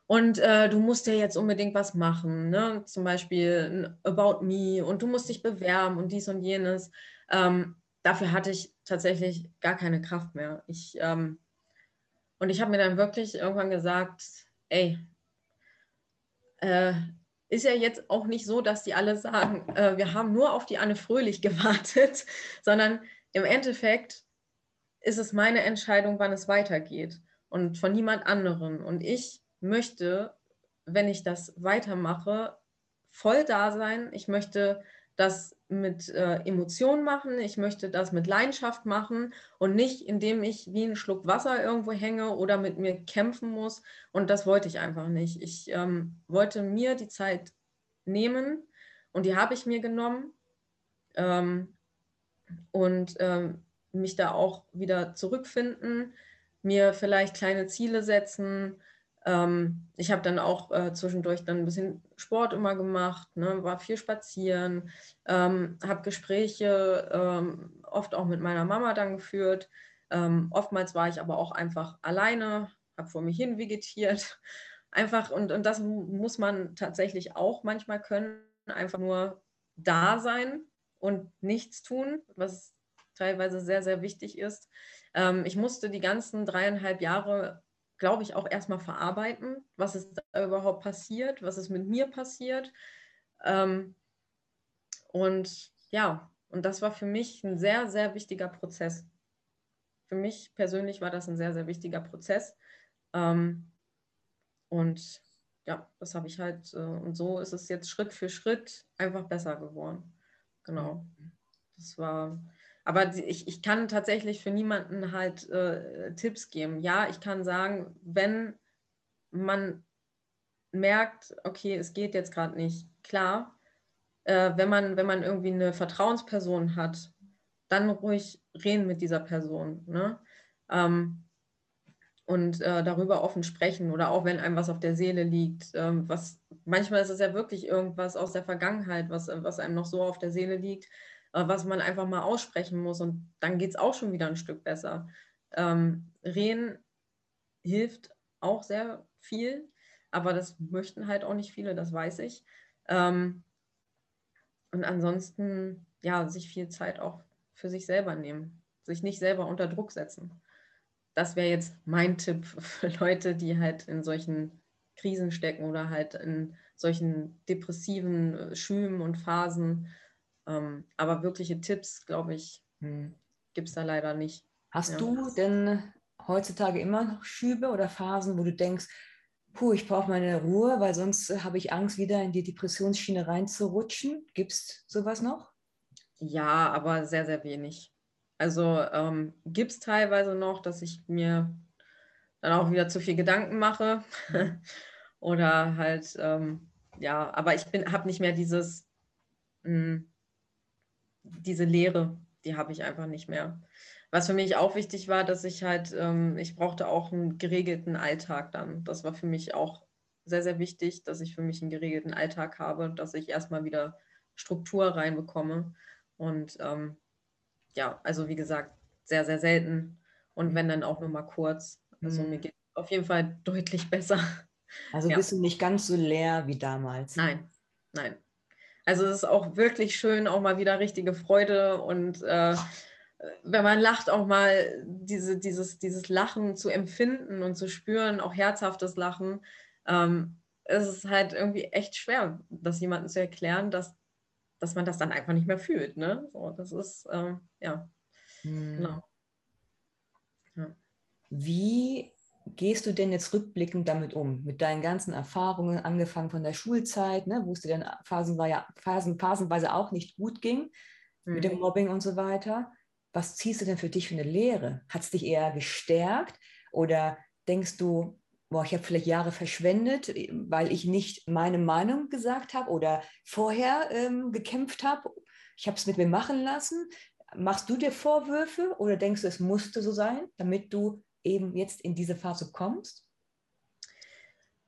und äh, du musst ja jetzt unbedingt was machen, ne? zum Beispiel About Me und du musst dich bewerben und dies und jenes. Ähm, dafür hatte ich tatsächlich gar keine Kraft mehr. Ich, ähm, und ich habe mir dann wirklich irgendwann gesagt, ey, äh, ist ja jetzt auch nicht so, dass die alle sagen, äh, wir haben nur auf die Anne Fröhlich gewartet, sondern im Endeffekt ist es meine Entscheidung, wann es weitergeht und von niemand anderem. Und ich möchte, wenn ich das weitermache, voll da sein. Ich möchte das mit äh, Emotionen machen, ich möchte das mit Leidenschaft machen und nicht, indem ich wie ein Schluck Wasser irgendwo hänge oder mit mir kämpfen muss. Und das wollte ich einfach nicht. Ich ähm, wollte mir die Zeit nehmen und die habe ich mir genommen ähm, und ähm, mich da auch wieder zurückfinden, mir vielleicht kleine Ziele setzen, ähm, ich habe dann auch äh, zwischendurch dann ein bisschen Sport immer gemacht, ne, war viel spazieren, ähm, habe Gespräche ähm, oft auch mit meiner Mama dann geführt. Ähm, oftmals war ich aber auch einfach alleine, habe vor mir hin vegetiert. Einfach, und, und das muss man tatsächlich auch manchmal können, einfach nur da sein und nichts tun, was teilweise sehr, sehr wichtig ist. Ähm, ich musste die ganzen dreieinhalb Jahre glaube ich, auch erstmal verarbeiten, was ist da überhaupt passiert, was ist mit mir passiert. Ähm, und ja, und das war für mich ein sehr, sehr wichtiger Prozess. Für mich persönlich war das ein sehr, sehr wichtiger Prozess. Ähm, und ja, das habe ich halt, äh, und so ist es jetzt Schritt für Schritt einfach besser geworden. Genau. Das war, aber ich, ich kann tatsächlich für niemanden halt äh, Tipps geben. Ja, ich kann sagen, wenn man merkt, okay, es geht jetzt gerade nicht, klar, äh, wenn, man, wenn man irgendwie eine Vertrauensperson hat, dann ruhig reden mit dieser Person. Ne? Ähm, und äh, darüber offen sprechen oder auch wenn einem was auf der Seele liegt, ähm, was manchmal ist es ja wirklich irgendwas aus der Vergangenheit, was, was einem noch so auf der Seele liegt, was man einfach mal aussprechen muss und dann geht es auch schon wieder ein Stück besser. Ähm, Reden hilft auch sehr viel, aber das möchten halt auch nicht viele, das weiß ich. Ähm, und ansonsten, ja, sich viel Zeit auch für sich selber nehmen, sich nicht selber unter Druck setzen. Das wäre jetzt mein Tipp für Leute, die halt in solchen Krisen stecken oder halt in solchen depressiven äh, Schüben und Phasen. Ähm, aber wirkliche Tipps, glaube ich, hm. gibt es da leider nicht. Hast ja. du denn heutzutage immer noch Schübe oder Phasen, wo du denkst, puh, ich brauche meine Ruhe, weil sonst habe ich Angst, wieder in die Depressionsschiene reinzurutschen? Gibt es sowas noch? Ja, aber sehr, sehr wenig. Also ähm, gibt es teilweise noch, dass ich mir dann auch wieder zu viel Gedanken mache. Oder halt, ähm, ja, aber ich habe nicht mehr dieses, mh, hm, diese Lehre, die habe ich einfach nicht mehr. Was für mich auch wichtig war, dass ich halt, ähm, ich brauchte auch einen geregelten Alltag dann. Das war für mich auch sehr, sehr wichtig, dass ich für mich einen geregelten Alltag habe, dass ich erstmal wieder Struktur reinbekomme. Und ähm, ja, also wie gesagt, sehr, sehr selten. Und wenn dann auch nur mal kurz. Also mhm. mir geht es auf jeden Fall deutlich besser. Also ja. bist du nicht ganz so leer wie damals. Nein, nein. Also es ist auch wirklich schön, auch mal wieder richtige Freude und äh, wenn man lacht, auch mal diese, dieses, dieses Lachen zu empfinden und zu spüren, auch herzhaftes Lachen. Ähm, es ist halt irgendwie echt schwer, das jemandem zu erklären, dass, dass man das dann einfach nicht mehr fühlt. Ne? So, das ist, ähm, ja, hm. genau. Ja. Wie gehst du denn jetzt rückblickend damit um? Mit deinen ganzen Erfahrungen, angefangen von der Schulzeit, ne, wo es dir dann phasenweise, phasen, phasenweise auch nicht gut ging, mhm. mit dem mhm. Mobbing und so weiter. Was ziehst du denn für dich für eine Lehre? Hat es dich eher gestärkt oder denkst du, boah, ich habe vielleicht Jahre verschwendet, weil ich nicht meine Meinung gesagt habe oder vorher ähm, gekämpft habe? Ich habe es mit mir machen lassen. Machst du dir Vorwürfe oder denkst du, es musste so sein, damit du eben jetzt in diese Phase kommst?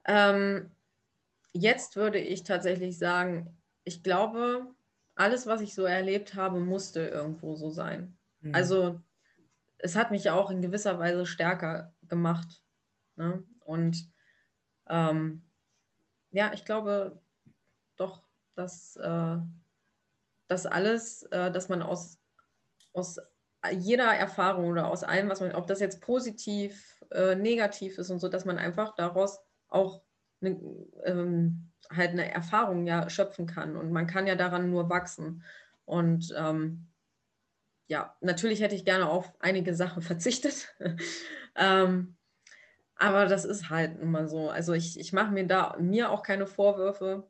Ähm, jetzt würde ich tatsächlich sagen, ich glaube, alles, was ich so erlebt habe, musste irgendwo so sein. Mhm. Also es hat mich auch in gewisser Weise stärker gemacht. Ne? Und ähm, ja, ich glaube doch, dass äh, das alles, äh, dass man aus, aus jeder Erfahrung oder aus allem, was man, ob das jetzt positiv, äh, negativ ist und so, dass man einfach daraus auch eine, ähm, halt eine Erfahrung ja schöpfen kann. Und man kann ja daran nur wachsen. Und ähm, ja, natürlich hätte ich gerne auf einige Sachen verzichtet. ähm, aber das ist halt immer so. Also ich, ich mache mir da mir auch keine Vorwürfe,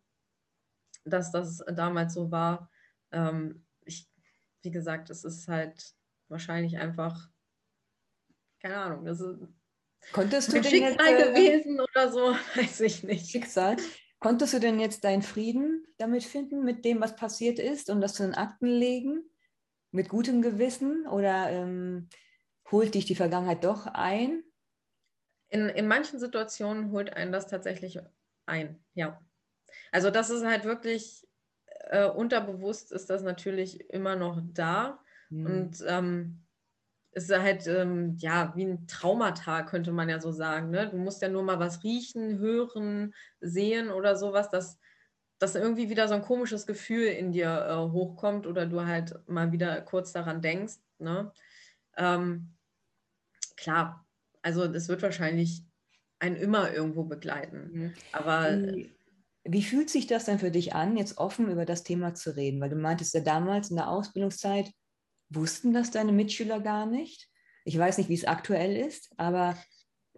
dass das damals so war. ähm, ich, wie gesagt, es ist halt wahrscheinlich einfach, keine Ahnung, das ist Konntest du Schicksal jetzt, äh, gewesen oder so, weiß ich nicht. Schicksal. Konntest du denn jetzt deinen Frieden damit finden, mit dem, was passiert ist und das zu den Akten legen? Mit gutem Gewissen? Oder ähm, holt dich die Vergangenheit doch ein? In, in manchen Situationen holt einen das tatsächlich ein, ja. Also das ist halt wirklich äh, unterbewusst ist das natürlich immer noch da. Mhm. Und ähm, es ist halt ähm, ja wie ein Traumata, könnte man ja so sagen. Ne? Du musst ja nur mal was riechen, hören, sehen oder sowas, dass, dass irgendwie wieder so ein komisches Gefühl in dir äh, hochkommt oder du halt mal wieder kurz daran denkst. Ne? Ähm, klar, also das wird wahrscheinlich einen immer irgendwo begleiten. Mhm. Aber wie, wie fühlt sich das denn für dich an, jetzt offen über das Thema zu reden? Weil du meintest ja damals in der Ausbildungszeit, Wussten das deine Mitschüler gar nicht? Ich weiß nicht, wie es aktuell ist, aber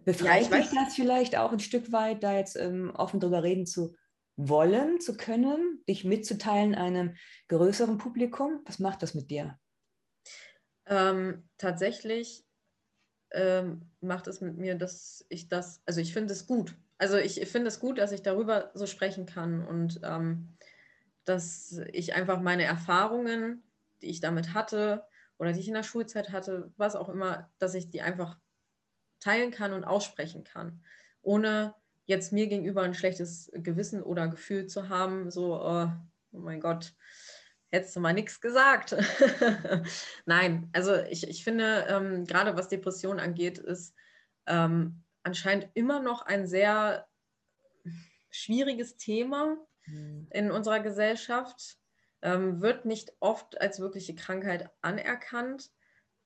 befreit ja, dich das vielleicht auch ein Stück weit, da jetzt ähm, offen drüber reden zu wollen, zu können, dich mitzuteilen einem größeren Publikum? Was macht das mit dir? Ähm, tatsächlich ähm, macht es mit mir, dass ich das, also ich finde es gut. Also ich finde es gut, dass ich darüber so sprechen kann und ähm, dass ich einfach meine Erfahrungen die ich damit hatte oder die ich in der Schulzeit hatte, was auch immer, dass ich die einfach teilen kann und aussprechen kann, ohne jetzt mir gegenüber ein schlechtes Gewissen oder Gefühl zu haben, so, oh, oh mein Gott, hättest du mal nichts gesagt. Nein, also ich, ich finde, ähm, gerade was Depression angeht, ist ähm, anscheinend immer noch ein sehr schwieriges Thema mhm. in unserer Gesellschaft ähm, wird nicht oft als wirkliche Krankheit anerkannt.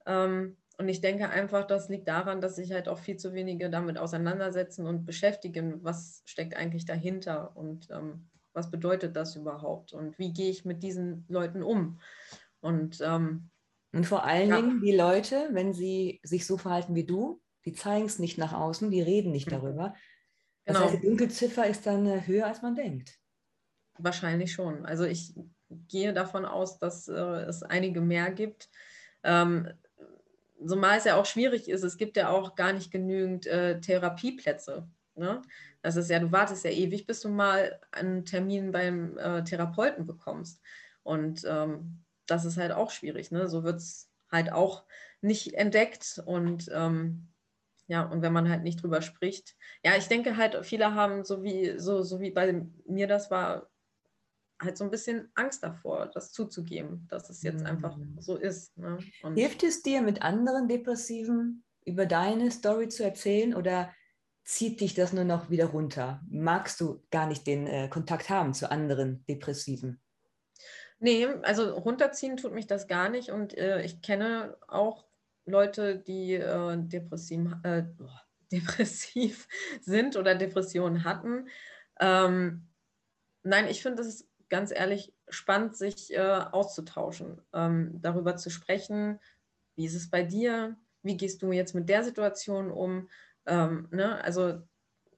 Ähm, und ich denke einfach, das liegt daran, dass sich halt auch viel zu wenige damit auseinandersetzen und beschäftigen, was steckt eigentlich dahinter und ähm, was bedeutet das überhaupt und wie gehe ich mit diesen Leuten um. Und, ähm, und vor allen ja. Dingen die Leute, wenn sie sich so verhalten wie du, die zeigen es nicht nach außen, die reden nicht mhm. darüber. Das genau. heißt, die Dunkelziffer ist dann äh, höher, als man denkt. Wahrscheinlich schon. Also ich gehe davon aus, dass äh, es einige mehr gibt. Ähm, zumal es ja auch schwierig ist, es gibt ja auch gar nicht genügend äh, Therapieplätze. Ne? Das ist ja, du wartest ja ewig, bis du mal einen Termin beim äh, Therapeuten bekommst. Und ähm, das ist halt auch schwierig. Ne? So wird es halt auch nicht entdeckt und ähm, ja, und wenn man halt nicht drüber spricht. Ja, ich denke halt, viele haben, so wie, so, so wie bei mir das war, halt so ein bisschen Angst davor, das zuzugeben, dass es jetzt einfach mhm. so ist. Ne? Hilft es dir, mit anderen Depressiven über deine Story zu erzählen oder zieht dich das nur noch wieder runter? Magst du gar nicht den äh, Kontakt haben zu anderen Depressiven? Nee, also runterziehen tut mich das gar nicht und äh, ich kenne auch Leute, die äh, depressiv, äh, depressiv sind oder Depressionen hatten. Ähm, nein, ich finde, das ist ganz ehrlich spannend, sich äh, auszutauschen, ähm, darüber zu sprechen, wie ist es bei dir, wie gehst du jetzt mit der Situation um. Ähm, ne? Also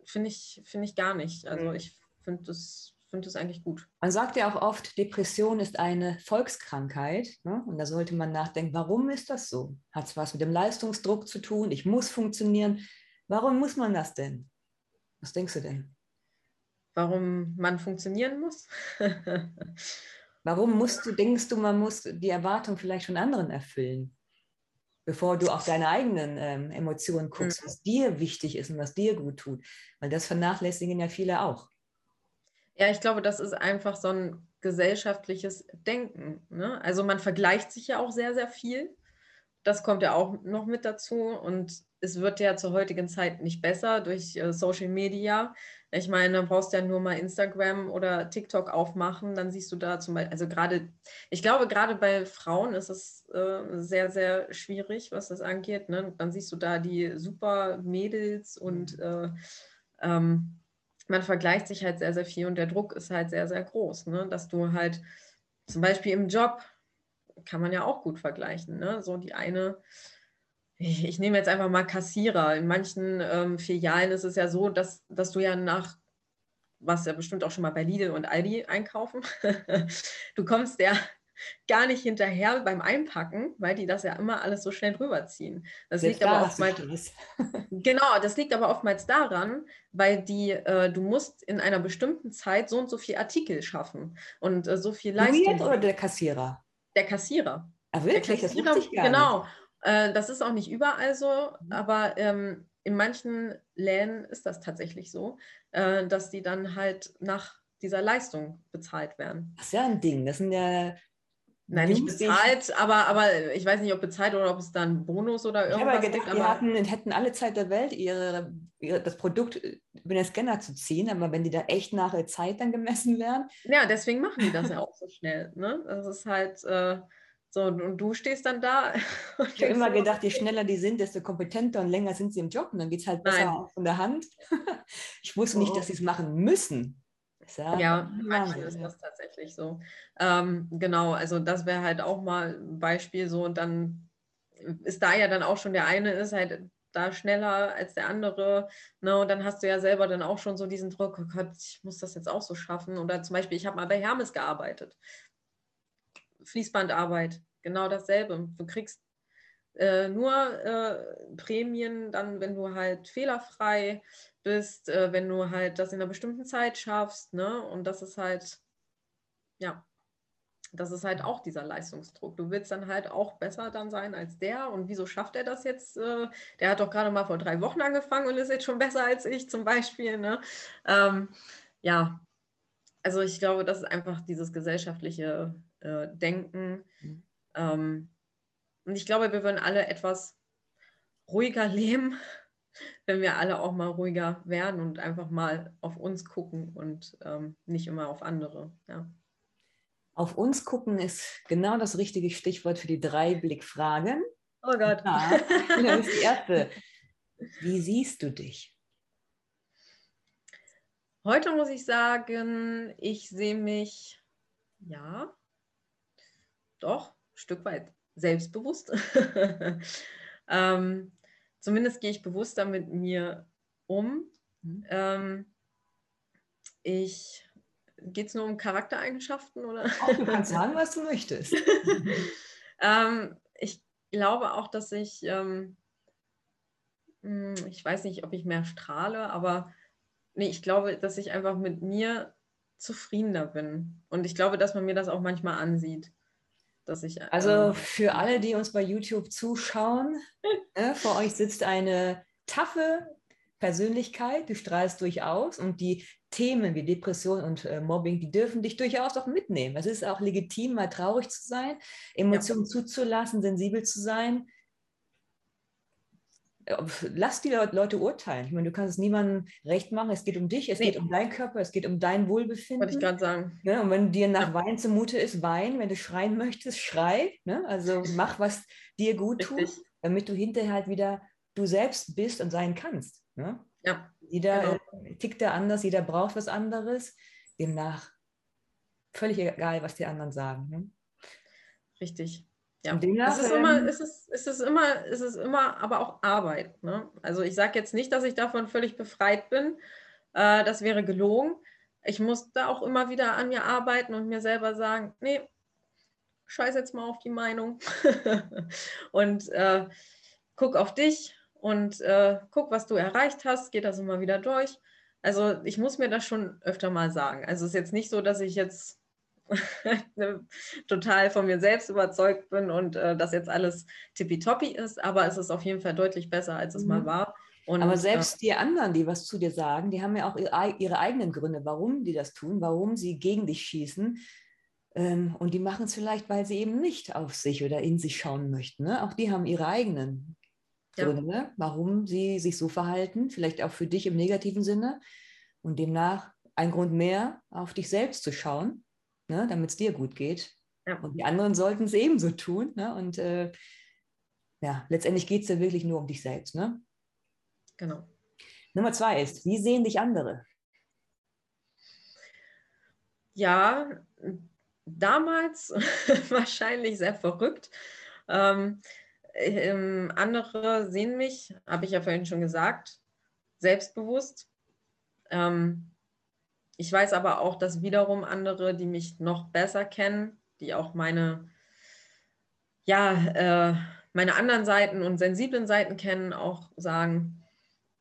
finde ich, find ich gar nicht. Also mhm. ich finde das finde das eigentlich gut. Man sagt ja auch oft, Depression ist eine Volkskrankheit. Ne? Und da sollte man nachdenken, warum ist das so? Hat es was mit dem Leistungsdruck zu tun? Ich muss funktionieren. Warum muss man das denn? Was denkst du denn? Warum man funktionieren muss. warum musst du, denkst du, man muss die Erwartung vielleicht von anderen erfüllen, bevor du auf deine eigenen ähm, Emotionen guckst, mhm. was dir wichtig ist und was dir gut tut? Weil das vernachlässigen ja viele auch. Ja, ich glaube, das ist einfach so ein gesellschaftliches Denken. Ne? Also man vergleicht sich ja auch sehr, sehr viel. Das kommt ja auch noch mit dazu. Und es wird ja zur heutigen Zeit nicht besser durch äh, Social Media. Ich meine, du brauchst ja nur mal Instagram oder TikTok aufmachen, dann siehst du da zum Beispiel, also gerade, ich glaube, gerade bei Frauen ist es äh, sehr, sehr schwierig, was das angeht. Ne? Dann siehst du da die super Mädels und mhm. äh, ähm, man vergleicht sich halt sehr, sehr viel und der Druck ist halt sehr, sehr groß, ne? dass du halt zum Beispiel im Job kann man ja auch gut vergleichen. Ne? So die eine ich, ich, nehme jetzt einfach mal Kassierer. In manchen ähm, Filialen ist es ja so, dass, dass du ja nach, was ja bestimmt auch schon mal bei Lidl und Aldi einkaufen, du kommst ja gar nicht hinterher beim Einpacken, weil die das ja immer alles so schnell drüber ziehen. Das Selbst liegt aber oftmals, genau, das liegt aber oftmals daran, weil die, äh, du musst in einer bestimmten Zeit so und so viel Artikel schaffen und äh, so viel Leistung. oder der Kassierer? Der Kassierer. Ah, wirklich? Der Kassierer, das ich gar Genau. Äh, das ist auch nicht überall so, mhm. aber ähm, in manchen Läden ist das tatsächlich so, äh, dass die dann halt nach dieser Leistung bezahlt werden. Das ist ja ein Ding. Das sind ja Nein, nicht bezahlt, aber, aber ich weiß nicht, ob bezahlt oder ob es dann Bonus oder irgendwas ich habe gedacht, gibt. Die hatten, hätten alle Zeit der Welt, ihre, ihre, das Produkt über den Scanner zu ziehen, aber wenn die da echt nach der Zeit dann gemessen werden. Ja, deswegen machen die das ja auch so schnell. Ne? Das ist halt äh, so, und du stehst dann da. Ich habe immer gedacht, je schneller die sind, desto kompetenter und länger sind sie im Job und dann geht es halt besser von der Hand. Ich wusste oh. nicht, dass sie es machen müssen. Ja, ja manchmal ist das tatsächlich so. Ähm, genau, also das wäre halt auch mal ein Beispiel so und dann ist da ja dann auch schon der eine ist halt da schneller als der andere. Ne? Und dann hast du ja selber dann auch schon so diesen Druck, oh Gott, ich muss das jetzt auch so schaffen. Oder zum Beispiel, ich habe mal bei Hermes gearbeitet. Fließbandarbeit, genau dasselbe. Du kriegst äh, nur äh, Prämien dann, wenn du halt fehlerfrei bist, äh, wenn du halt das in einer bestimmten Zeit schaffst, ne? Und das ist halt, ja, das ist halt auch dieser Leistungsdruck. Du willst dann halt auch besser dann sein als der. Und wieso schafft er das jetzt? Äh, der hat doch gerade mal vor drei Wochen angefangen und ist jetzt schon besser als ich zum Beispiel. Ne? Ähm, ja, also ich glaube, das ist einfach dieses gesellschaftliche äh, Denken. Mhm. Ähm, und ich glaube, wir würden alle etwas ruhiger leben, wenn wir alle auch mal ruhiger werden und einfach mal auf uns gucken und ähm, nicht immer auf andere. Ja. Auf uns gucken ist genau das richtige Stichwort für die drei Blickfragen. Oh Gott. Ja, das ist die erste. Wie siehst du dich? Heute muss ich sagen, ich sehe mich, ja, doch, ein Stück weit selbstbewusst. ähm, zumindest gehe ich bewusster mit mir um. Mhm. Ähm, ich geht es nur um Charaktereigenschaften oder? Auch, du kannst sagen, was du möchtest. ähm, ich glaube auch, dass ich, ähm, hm, ich weiß nicht, ob ich mehr strahle, aber nee, ich glaube, dass ich einfach mit mir zufriedener bin. Und ich glaube, dass man mir das auch manchmal ansieht dass ich. Also ähm, für alle, die uns bei YouTube zuschauen, äh, vor euch sitzt eine taffe Persönlichkeit, du strahlst durchaus und die Themen wie Depression und äh, Mobbing, die dürfen dich durchaus auch mitnehmen. Es ist auch legitim, mal traurig zu sein, Emotionen ja. zuzulassen, sensibel zu sein lass die Leute urteilen. Ich meine, du kannst es niemandem recht machen. Es geht um dich, es nee. geht um deinen Körper, es geht um dein Wohlbefinden. Wollte ich gerade sagen. Ja, und wenn dir nach ja. Wein zumute ist, wein. Wenn du schreien möchtest, schrei. Ne? Also mach, was dir gut tut, damit du hinterher halt wieder du selbst bist und sein kannst. Ne? Ja. Jeder genau. Äh, tickt da anders, jeder braucht was anderes. Demnach völlig egal, was die anderen sagen. Ne? Richtig. Ja, es ist, immer, es, ist, es, ist immer, es ist immer aber auch Arbeit. Ne? Also ich sage jetzt nicht, dass ich davon völlig befreit bin. Äh, das wäre gelogen. Ich muss da auch immer wieder an mir arbeiten und mir selber sagen, nee, scheiß jetzt mal auf die Meinung und äh, guck auf dich und äh, guck, was du erreicht hast, geht das immer wieder durch. Also ich muss mir das schon öfter mal sagen. Also es ist jetzt nicht so, dass ich jetzt total von mir selbst überzeugt bin und äh, das jetzt alles tippitoppi ist, aber es ist auf jeden Fall deutlich besser, als es mhm. mal war. Und, aber äh, selbst die anderen, die was zu dir sagen, die haben ja auch ihre, ihre eigenen Gründe, warum die das tun, warum sie gegen dich schießen. Ähm, und die machen es vielleicht, weil sie eben nicht auf sich oder in sich schauen möchten. Ne? Auch die haben ihre eigenen Gründe, ja. warum sie sich so verhalten, vielleicht auch für dich im negativen Sinne. Und demnach ein Grund mehr, auf dich selbst zu schauen ne, damit es dir gut geht. Ja. Und die anderen sollten es ebenso tun. Ne? Und äh, ja, letztendlich geht es ja wirklich nur um dich selbst. Ne? Genau. Nummer zwei ist, wie sehen dich andere? Ja, damals wahrscheinlich sehr verrückt. Ähm, ähm, andere sehen mich, habe ich ja vorhin schon gesagt, selbstbewusst. Ähm, ich weiß aber auch, dass wiederum andere, die mich noch besser kennen, die auch meine, ja, äh, meine anderen Seiten und sensiblen Seiten kennen, auch sagen,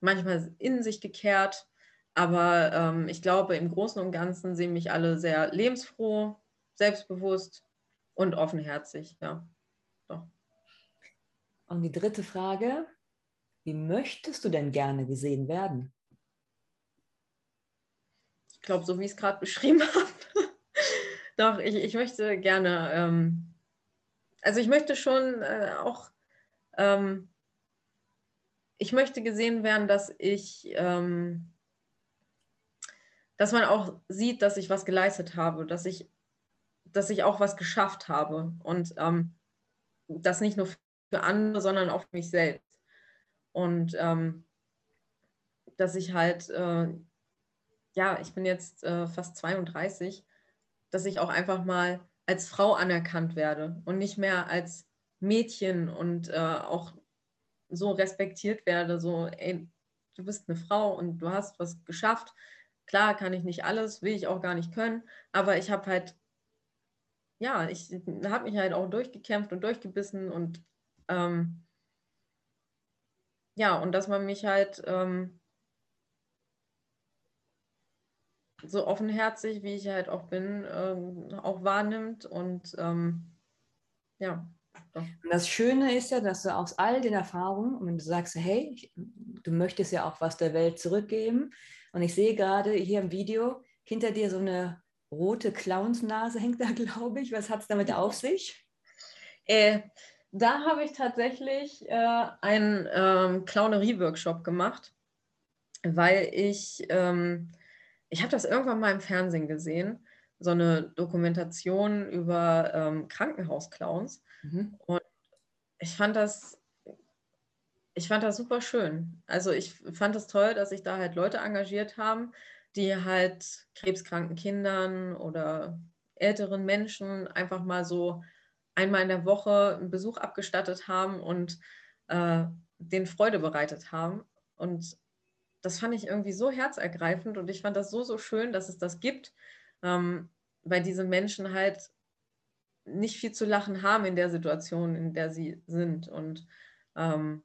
manchmal in sich gekehrt. Aber ähm, ich glaube, im Großen und Ganzen sehen mich alle sehr lebensfroh, selbstbewusst und offenherzig. Ja, doch. Und die dritte Frage, wie möchtest du denn gerne gesehen werden? Ich glaube, so wie ich es gerade beschrieben habe. Doch, ich, ich möchte gerne, ähm, also ich möchte schon äh, auch, ähm, ich möchte gesehen werden, dass ich, ähm, dass man auch sieht, dass ich was geleistet habe, dass ich, dass ich auch was geschafft habe und ähm, das nicht nur für andere, sondern auch für mich selbst. Und ähm, dass ich halt, äh, ja, ich bin jetzt äh, fast 32, dass ich auch einfach mal als Frau anerkannt werde und nicht mehr als Mädchen und äh, auch so respektiert werde, so, ey, du bist eine Frau und du hast was geschafft. Klar kann ich nicht alles, will ich auch gar nicht können, aber ich habe halt, ja, ich habe mich halt auch durchgekämpft und durchgebissen und ähm, ja, und dass man mich halt ähm, so offenherzig, wie ich halt auch bin, ähm, auch wahrnimmt und ähm, ja. Doch. das Schöne ist ja, dass du aus all den Erfahrungen, wenn du sagst, hey, ich, du möchtest ja auch was der Welt zurückgeben. Und ich sehe gerade hier im Video hinter dir so eine rote Clownsnase hängt da, glaube ich. Was hat es damit auf sich? Äh, da habe ich tatsächlich äh, einen ähm, Clownerie-Workshop gemacht, weil ich, ähm, ich habe das irgendwann mal im Fernsehen gesehen, so eine Dokumentation über ähm, Krankenhausclowns. Mhm. Und ich fand das, ich fand das super schön. Also ich fand es das toll, dass sich da halt Leute engagiert haben, die halt krebskranken Kindern oder älteren Menschen einfach mal so einmal in der Woche einen Besuch abgestattet haben und äh, den Freude bereitet haben. Und das fand ich irgendwie so herzergreifend und ich fand das so, so schön, dass es das gibt, ähm, weil diese Menschen halt nicht viel zu lachen haben in der Situation, in der sie sind. Und ähm,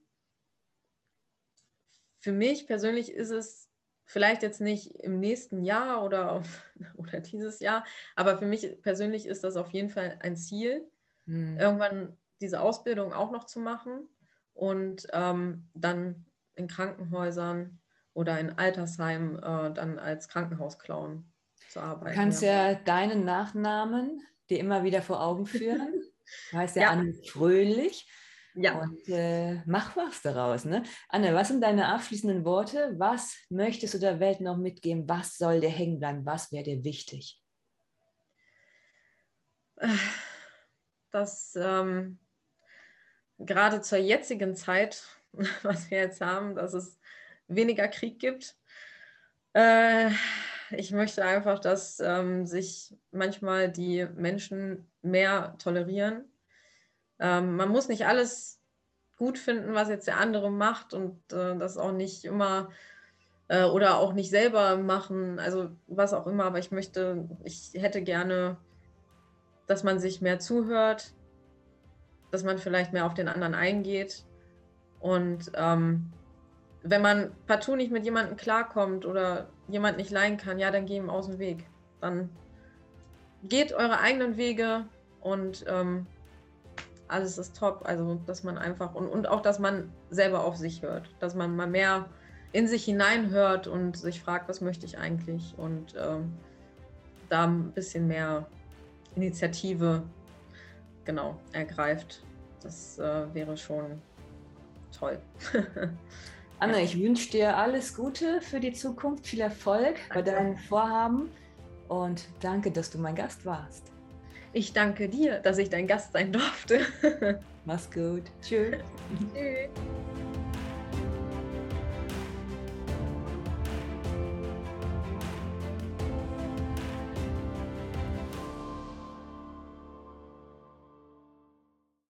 für mich persönlich ist es vielleicht jetzt nicht im nächsten Jahr oder, oder dieses Jahr, aber für mich persönlich ist das auf jeden Fall ein Ziel, mhm. irgendwann diese Ausbildung auch noch zu machen und ähm, dann in Krankenhäusern oder in Altersheimen äh, dann als Krankenhausclown zu arbeiten. Du kannst ja, ja deinen Nachnamen dir immer wieder vor Augen führen. Du heißt ja, ja. Anne Fröhlich. Ja. Und äh, mach was daraus. Ne? Anne, was sind deine abschließenden Worte? Was möchtest du der Welt noch mitgeben? Was soll dir hängen bleiben? Was wäre dir wichtig? Dass ähm, gerade zur jetzigen Zeit, was wir jetzt haben, dass es weniger Krieg gibt. Äh, ich möchte einfach, dass ähm, sich manchmal die Menschen mehr tolerieren. Ähm, man muss nicht alles gut finden, was jetzt der andere macht und äh, das auch nicht immer äh, oder auch nicht selber machen, also was auch immer. Aber ich möchte, ich hätte gerne dass man sich mehr zuhört, dass man vielleicht mehr auf den anderen eingeht. Und ähm, wenn man partout nicht mit jemandem klarkommt oder jemand nicht leihen kann, ja, dann geh ihm aus dem Weg. Dann geht eure eigenen Wege und ähm, alles ist top. Also, dass man einfach und, und auch, dass man selber auf sich hört, dass man mal mehr in sich hineinhört und sich fragt, was möchte ich eigentlich und ähm, da ein bisschen mehr Initiative genau ergreift. Das äh, wäre schon toll. Anne, ich wünsche dir alles Gute für die Zukunft, viel Erfolg danke. bei deinen Vorhaben und danke, dass du mein Gast warst. Ich danke dir, dass ich dein Gast sein durfte. Mach's gut. Tschüss. Tschüss.